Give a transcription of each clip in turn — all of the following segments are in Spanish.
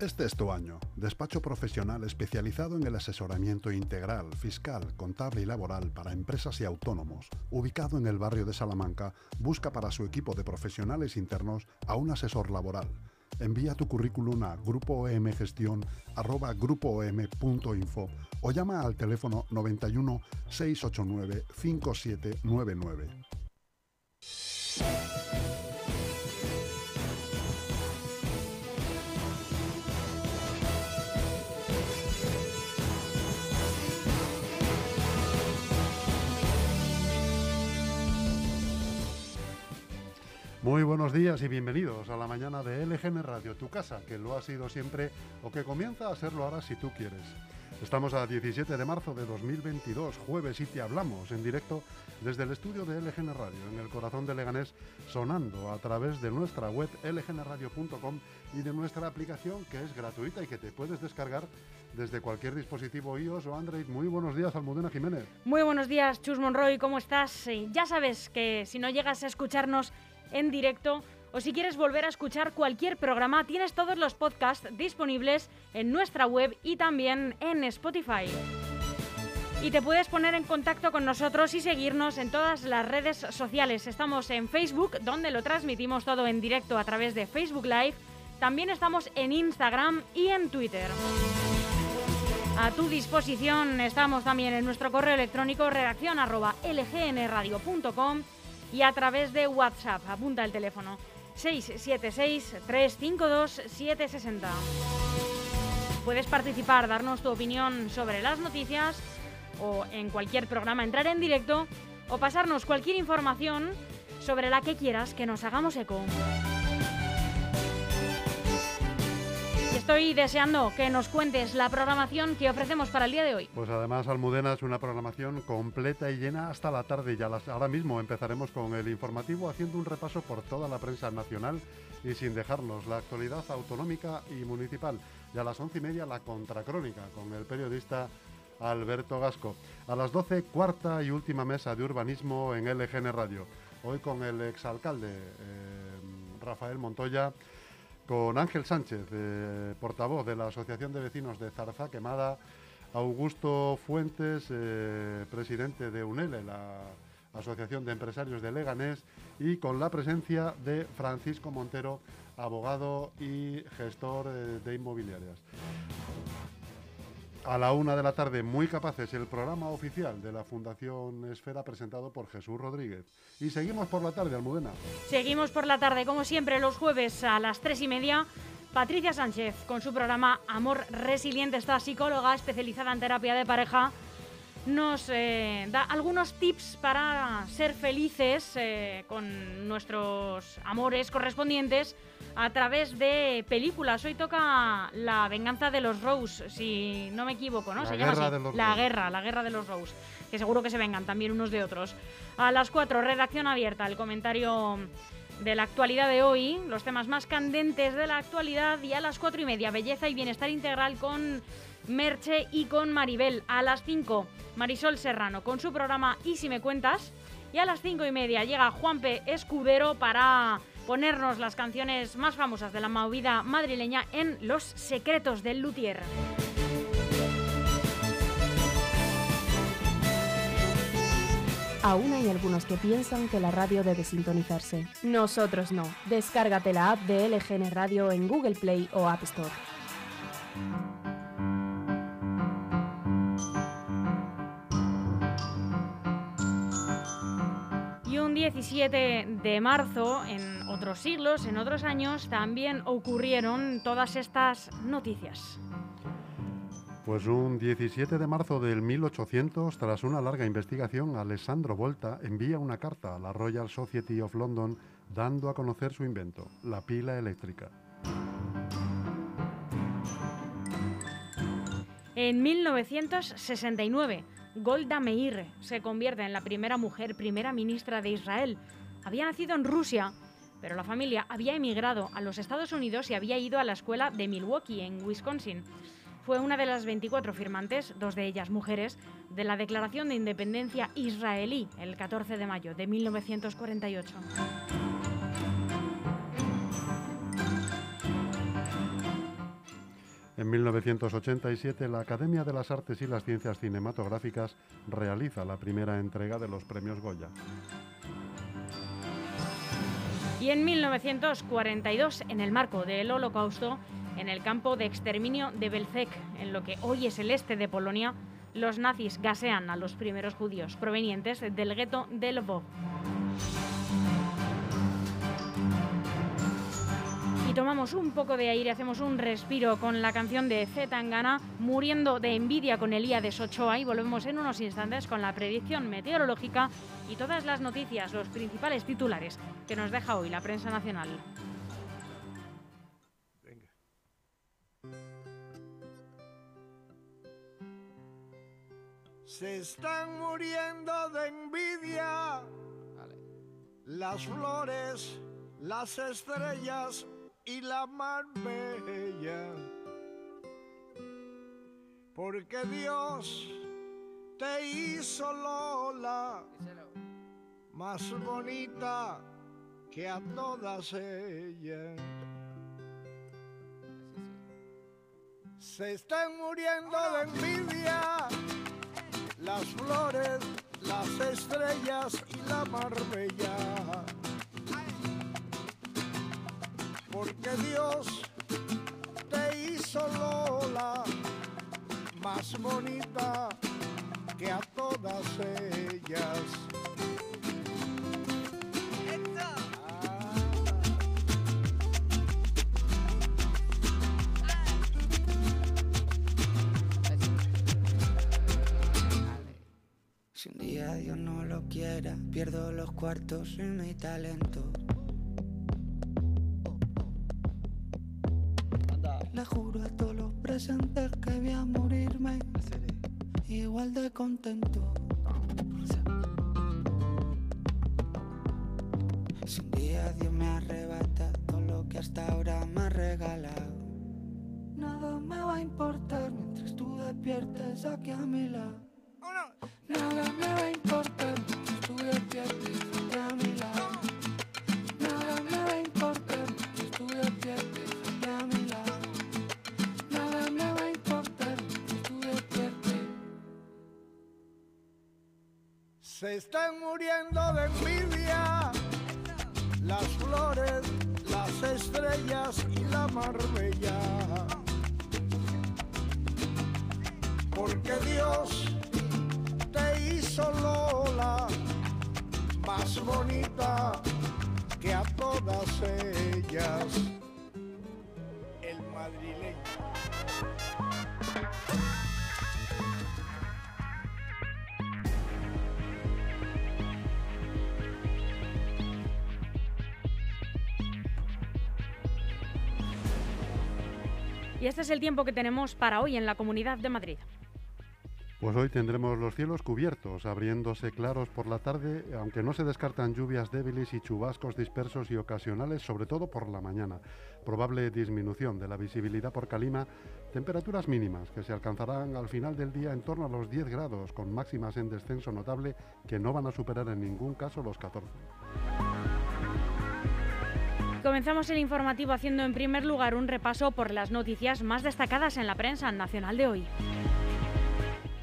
Este es tu año. Despacho profesional especializado en el asesoramiento integral, fiscal, contable y laboral para empresas y autónomos. Ubicado en el barrio de Salamanca, busca para su equipo de profesionales internos a un asesor laboral. Envía tu currículum a grupoomgestión.grupoom.info o llama al teléfono 91 689 5799. Muy buenos días y bienvenidos a la mañana de LGN Radio, tu casa, que lo ha sido siempre o que comienza a serlo ahora si tú quieres. Estamos a 17 de marzo de 2022, jueves, y te hablamos en directo desde el estudio de LGN Radio, en el corazón de Leganés, sonando a través de nuestra web lgnradio.com y de nuestra aplicación que es gratuita y que te puedes descargar desde cualquier dispositivo iOS o Android. Muy buenos días, Almudena Jiménez. Muy buenos días, Chus Monroy, ¿cómo estás? Eh, ya sabes que si no llegas a escucharnos en directo o si quieres volver a escuchar cualquier programa, tienes todos los podcasts disponibles en nuestra web y también en Spotify. Y te puedes poner en contacto con nosotros y seguirnos en todas las redes sociales. Estamos en Facebook, donde lo transmitimos todo en directo a través de Facebook Live. También estamos en Instagram y en Twitter. A tu disposición estamos también en nuestro correo electrónico redacción y a través de WhatsApp. Apunta el teléfono 676-352-760. Puedes participar, darnos tu opinión sobre las noticias o en cualquier programa entrar en directo o pasarnos cualquier información sobre la que quieras que nos hagamos eco. Estoy deseando que nos cuentes la programación que ofrecemos para el día de hoy. Pues además, Almudena es una programación completa y llena hasta la tarde. Ya las, ahora mismo empezaremos con el informativo haciendo un repaso por toda la prensa nacional y sin dejarnos la actualidad autonómica y municipal. Y a las once y media la contracrónica con el periodista Alberto Gasco. A las doce, cuarta y última mesa de urbanismo en LGN Radio. Hoy con el exalcalde eh, Rafael Montoya con Ángel Sánchez, portavoz de la Asociación de Vecinos de Zarza Quemada, Augusto Fuentes, eh, presidente de UNELE, la Asociación de Empresarios de Leganés, y con la presencia de Francisco Montero, abogado y gestor eh, de inmobiliarias a la una de la tarde, muy capaces, el programa oficial de la Fundación Esfera presentado por Jesús Rodríguez. Y seguimos por la tarde, Almudena. Seguimos por la tarde, como siempre, los jueves a las tres y media. Patricia Sánchez con su programa Amor Resiliente, esta psicóloga especializada en terapia de pareja, nos eh, da algunos tips para ser felices eh, con nuestros amores correspondientes a través de películas. Hoy toca La venganza de los Rose, si no me equivoco, ¿no? La guerra de los La Rose. guerra, la guerra de los Rose. Que seguro que se vengan también unos de otros. A las 4, redacción abierta, el comentario de la actualidad de hoy, los temas más candentes de la actualidad y a las 4 y media, belleza y bienestar integral con Merche y con Maribel. A las 5, Marisol Serrano con su programa Y si me cuentas. Y a las 5 y media llega Juanpe Escudero para ponernos las canciones más famosas de la movida madrileña en Los secretos del luthier. Aún hay algunos que piensan que la radio debe sintonizarse. Nosotros no. Descárgate la app de LGN Radio en Google Play o App Store. 17 de marzo, en otros siglos, en otros años, también ocurrieron todas estas noticias. Pues un 17 de marzo del 1800, tras una larga investigación, Alessandro Volta envía una carta a la Royal Society of London dando a conocer su invento, la pila eléctrica. En 1969, Golda Meir se convierte en la primera mujer primera ministra de Israel. Había nacido en Rusia, pero la familia había emigrado a los Estados Unidos y había ido a la escuela de Milwaukee, en Wisconsin. Fue una de las 24 firmantes, dos de ellas mujeres, de la Declaración de Independencia israelí el 14 de mayo de 1948. En 1987, la Academia de las Artes y las Ciencias Cinematográficas realiza la primera entrega de los premios Goya. Y en 1942, en el marco del Holocausto, en el campo de exterminio de Belzec, en lo que hoy es el este de Polonia, los nazis gasean a los primeros judíos provenientes del gueto de Lvov. Tomamos un poco de aire, hacemos un respiro con la canción de Z Tangana, muriendo de envidia con Elía de Sochoa y volvemos en unos instantes con la predicción meteorológica y todas las noticias, los principales titulares que nos deja hoy la prensa nacional. Se están muriendo de envidia las flores, las estrellas y la mar bella. Porque Dios te hizo Lola más bonita que a todas ellas. Se están muriendo de envidia las flores, las estrellas y la marbella. Porque Dios te hizo Lola más bonita que a todas ellas. Si un día Dios no lo quiera, pierdo los cuartos y mi talento. Contento. Si un día Dios me arrebata todo lo que hasta ahora me ha regalado, nada me va a importar mientras tú despiertes aquí a mi lado. Nada me va a Se están muriendo de envidia las flores, las estrellas y la marbella. Porque Dios te hizo Lola más bonita que a todas ellas. El madrileño. Este es el tiempo que tenemos para hoy en la Comunidad de Madrid. Pues hoy tendremos los cielos cubiertos, abriéndose claros por la tarde, aunque no se descartan lluvias débiles y chubascos dispersos y ocasionales, sobre todo por la mañana. Probable disminución de la visibilidad por calima, temperaturas mínimas que se alcanzarán al final del día en torno a los 10 grados, con máximas en descenso notable que no van a superar en ningún caso los 14. Comenzamos el informativo haciendo en primer lugar un repaso por las noticias más destacadas en la prensa nacional de hoy.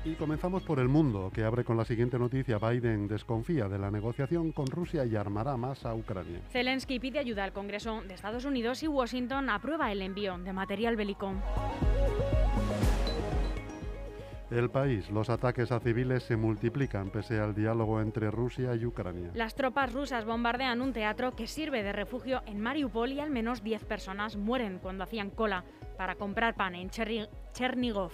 Y comenzamos por el mundo, que abre con la siguiente noticia. Biden desconfía de la negociación con Rusia y armará más a Ucrania. Zelensky pide ayuda al Congreso de Estados Unidos y Washington aprueba el envío de material bélico. El país, los ataques a civiles se multiplican pese al diálogo entre Rusia y Ucrania. Las tropas rusas bombardean un teatro que sirve de refugio en Mariupol y al menos 10 personas mueren cuando hacían cola para comprar pan en Cherri- Chernigov.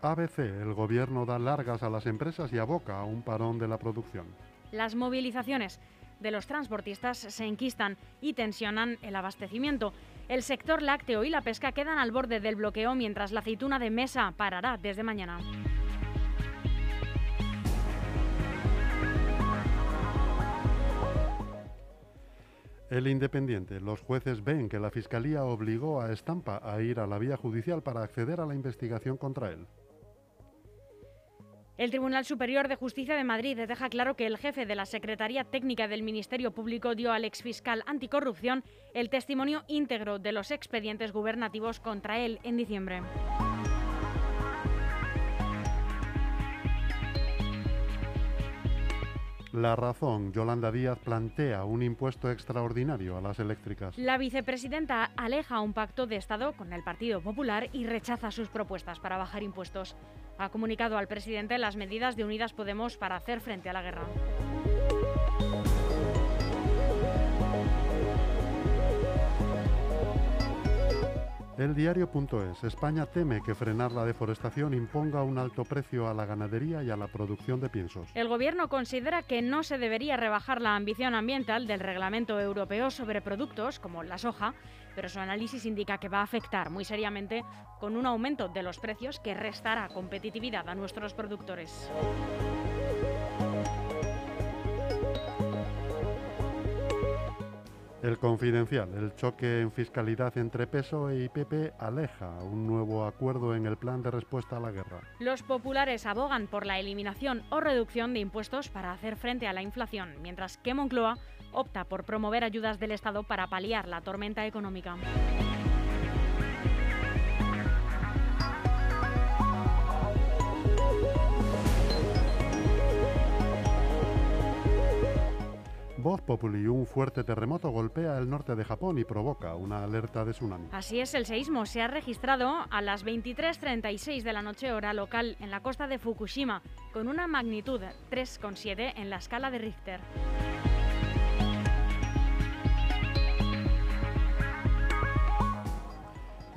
ABC, el gobierno da largas a las empresas y aboca a un parón de la producción. Las movilizaciones de los transportistas se enquistan y tensionan el abastecimiento. El sector lácteo y la pesca quedan al borde del bloqueo mientras la aceituna de mesa parará desde mañana. El Independiente, los jueces ven que la Fiscalía obligó a Estampa a ir a la vía judicial para acceder a la investigación contra él. El Tribunal Superior de Justicia de Madrid deja claro que el jefe de la Secretaría Técnica del Ministerio Público dio al exfiscal anticorrupción el testimonio íntegro de los expedientes gubernativos contra él en diciembre. La razón, Yolanda Díaz plantea un impuesto extraordinario a las eléctricas. La vicepresidenta aleja un pacto de Estado con el Partido Popular y rechaza sus propuestas para bajar impuestos. Ha comunicado al presidente las medidas de Unidas Podemos para hacer frente a la guerra. El diario.es. España teme que frenar la deforestación imponga un alto precio a la ganadería y a la producción de piensos. El Gobierno considera que no se debería rebajar la ambición ambiental del Reglamento Europeo sobre productos como la soja, pero su análisis indica que va a afectar muy seriamente con un aumento de los precios que restará competitividad a nuestros productores. El confidencial, el choque en fiscalidad entre PSOE y PP aleja un nuevo acuerdo en el plan de respuesta a la guerra. Los populares abogan por la eliminación o reducción de impuestos para hacer frente a la inflación, mientras que Moncloa opta por promover ayudas del Estado para paliar la tormenta económica. Populi, un fuerte terremoto golpea el norte de Japón y provoca una alerta de tsunami. Así es, el seísmo se ha registrado a las 23.36 de la noche hora local en la costa de Fukushima, con una magnitud 3,7 en la escala de Richter.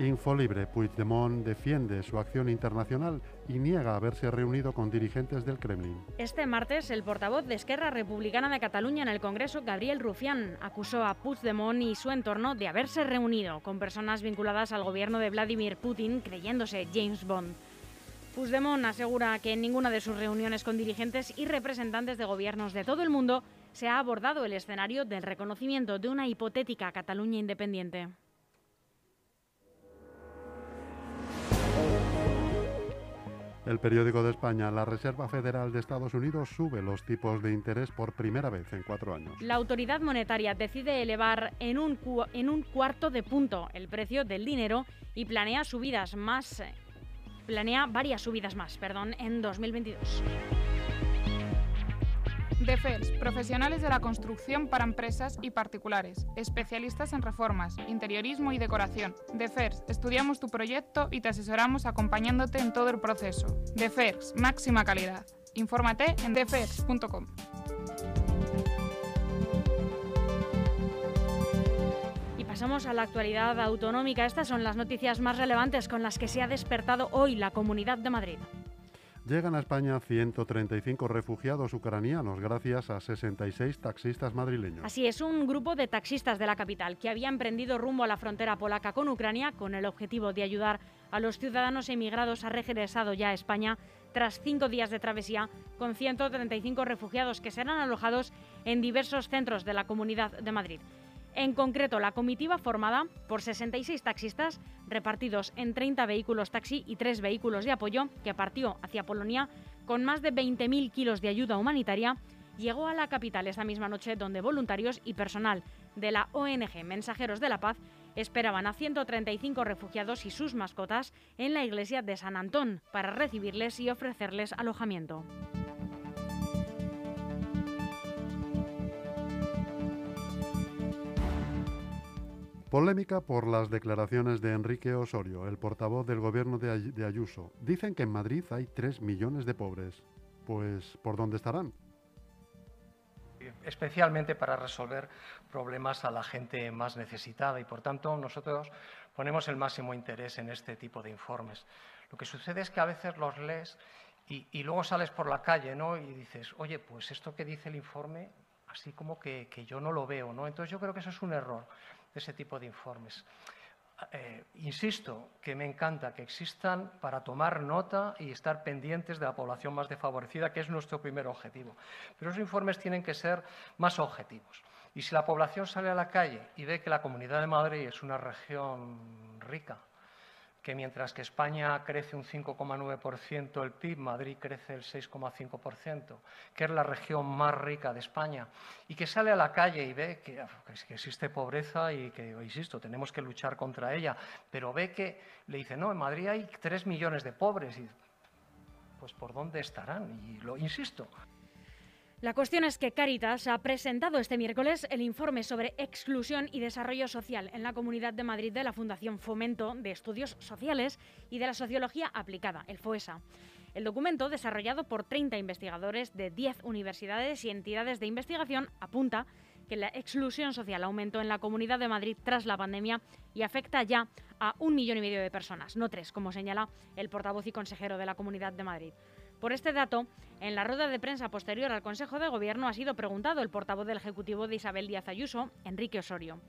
Infolibre, Puigdemont defiende su acción internacional y niega haberse reunido con dirigentes del Kremlin. Este martes, el portavoz de Esquerra Republicana de Cataluña en el Congreso, Gabriel Rufián, acusó a Puigdemont y su entorno de haberse reunido con personas vinculadas al gobierno de Vladimir Putin, creyéndose James Bond. Puigdemont asegura que en ninguna de sus reuniones con dirigentes y representantes de gobiernos de todo el mundo se ha abordado el escenario del reconocimiento de una hipotética Cataluña independiente. El periódico de España, la Reserva Federal de Estados Unidos sube los tipos de interés por primera vez en cuatro años. La autoridad monetaria decide elevar en un, cuarto de punto el precio del dinero y planea subidas más, planea varias subidas más, perdón, en 2022. DEFERS, profesionales de la construcción para empresas y particulares, especialistas en reformas, interiorismo y decoración. DEFERS, estudiamos tu proyecto y te asesoramos acompañándote en todo el proceso. DEFERS, máxima calidad. Infórmate en defers.com. Y pasamos a la actualidad autonómica. Estas son las noticias más relevantes con las que se ha despertado hoy la Comunidad de Madrid. Llegan a España 135 refugiados ucranianos gracias a 66 taxistas madrileños. Así es, un grupo de taxistas de la capital que había emprendido rumbo a la frontera polaca con Ucrania con el objetivo de ayudar a los ciudadanos emigrados ha regresado ya a España tras cinco días de travesía con 135 refugiados que serán alojados en diversos centros de la Comunidad de Madrid. En concreto, la comitiva formada por 66 taxistas repartidos en 30 vehículos taxi y 3 vehículos de apoyo que partió hacia Polonia con más de 20.000 kilos de ayuda humanitaria, llegó a la capital esta misma noche donde voluntarios y personal de la ONG Mensajeros de la Paz esperaban a 135 refugiados y sus mascotas en la iglesia de San Antón para recibirles y ofrecerles alojamiento. Polémica por las declaraciones de Enrique Osorio, el portavoz del gobierno de, Ayuso. Dicen que en Madrid hay 3 millones de pobres. Pues, ¿por dónde estarán? especialmente para resolver problemas a la gente más necesitada y, por tanto, nosotros ponemos el máximo interés en este tipo de informes. Lo que sucede es que a veces los lees y, luego sales por la calle ¿no? y dices, oye, pues esto que dice el informe, así como que, que yo no lo veo. ¿no? Entonces yo creo que eso es un error de ese tipo de informes. Eh, insisto que me encanta que existan para tomar nota y estar pendientes de la población más desfavorecida, que es nuestro primer objetivo. Pero esos informes tienen que ser más objetivos. Y si la población sale a la calle y ve que la Comunidad de Madrid es una región rica, que mientras que España crece un 5,9% el PIB, Madrid crece el 6,5%, que es la región más rica de España, y que sale a la calle y ve que, existe pobreza y que, insisto, tenemos que luchar contra ella, pero ve que le dice, no, en Madrid hay 3 millones de pobres, y pues ¿por dónde estarán? Y lo insisto, la cuestión es que Caritas ha presentado este miércoles el informe sobre exclusión y desarrollo social en la Comunidad de Madrid de la Fundación Fomento de Estudios Sociales y de la Sociología Aplicada, el FOESA. El documento, desarrollado por 30 investigadores de 10 universidades y entidades de investigación, apunta que la exclusión social aumentó en la Comunidad de Madrid tras la pandemia y afecta ya a un millón y medio de personas, no tres, como señala el portavoz y consejero de la Comunidad de Madrid. Por este dato, en la rueda de prensa posterior al Consejo de Gobierno ha sido preguntado el portavoz del Ejecutivo de Isabel Díaz Ayuso, Enrique Osorio.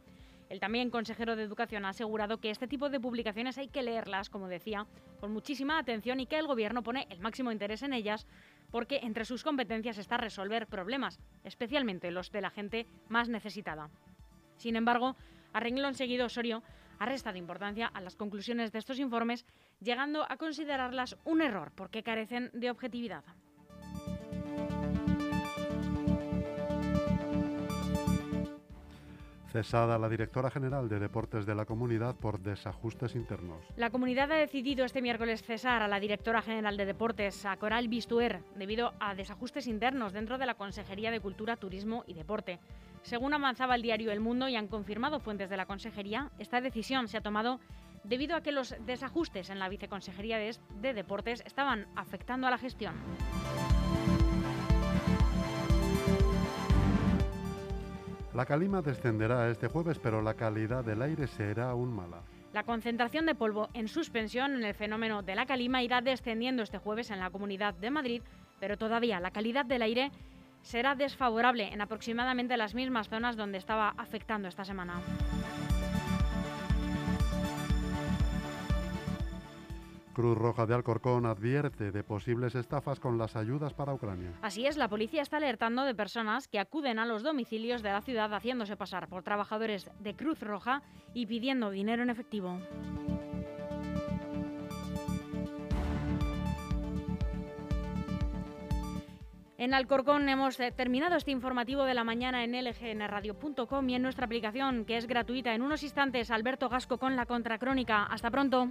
El también consejero de Educación ha asegurado que este tipo de publicaciones hay que leerlas, como decía, con muchísima atención y que el Gobierno pone el máximo interés en ellas porque entre sus competencias está resolver problemas, especialmente los de la gente más necesitada. Sin embargo, a renglón seguido Osorio ha restado importancia a las conclusiones de estos informes, llegando a considerarlas un error porque carecen de objetividad. Cesada la directora general de Deportes de la Comunidad por desajustes internos. La comunidad ha decidido este miércoles cesar a la directora general de Deportes, a Coral Bistuer, debido a desajustes internos dentro de la Consejería de Cultura, Turismo y Deporte. Según avanzaba el diario El Mundo y han confirmado fuentes de la Consejería, esta decisión se ha tomado debido a que los desajustes en la Viceconsejería de, Deportes estaban afectando a la gestión. La calima descenderá este jueves, pero la calidad del aire será aún mala. La concentración de polvo en suspensión en el fenómeno de la calima irá descendiendo este jueves en la Comunidad de Madrid, pero todavía la calidad del aire será desfavorable en aproximadamente las mismas zonas donde estaba afectando esta semana. Cruz Roja de Alcorcón advierte de posibles estafas con las ayudas para Ucrania. Así es, la policía está alertando de personas que acuden a los domicilios de la ciudad haciéndose pasar por trabajadores de Cruz Roja y pidiendo dinero en efectivo. En Alcorcón hemos eh, terminado este informativo de la mañana en lgnradio.com y en nuestra aplicación, que es gratuita. En unos instantes, Alberto Gasco con la contracrónica. Hasta pronto.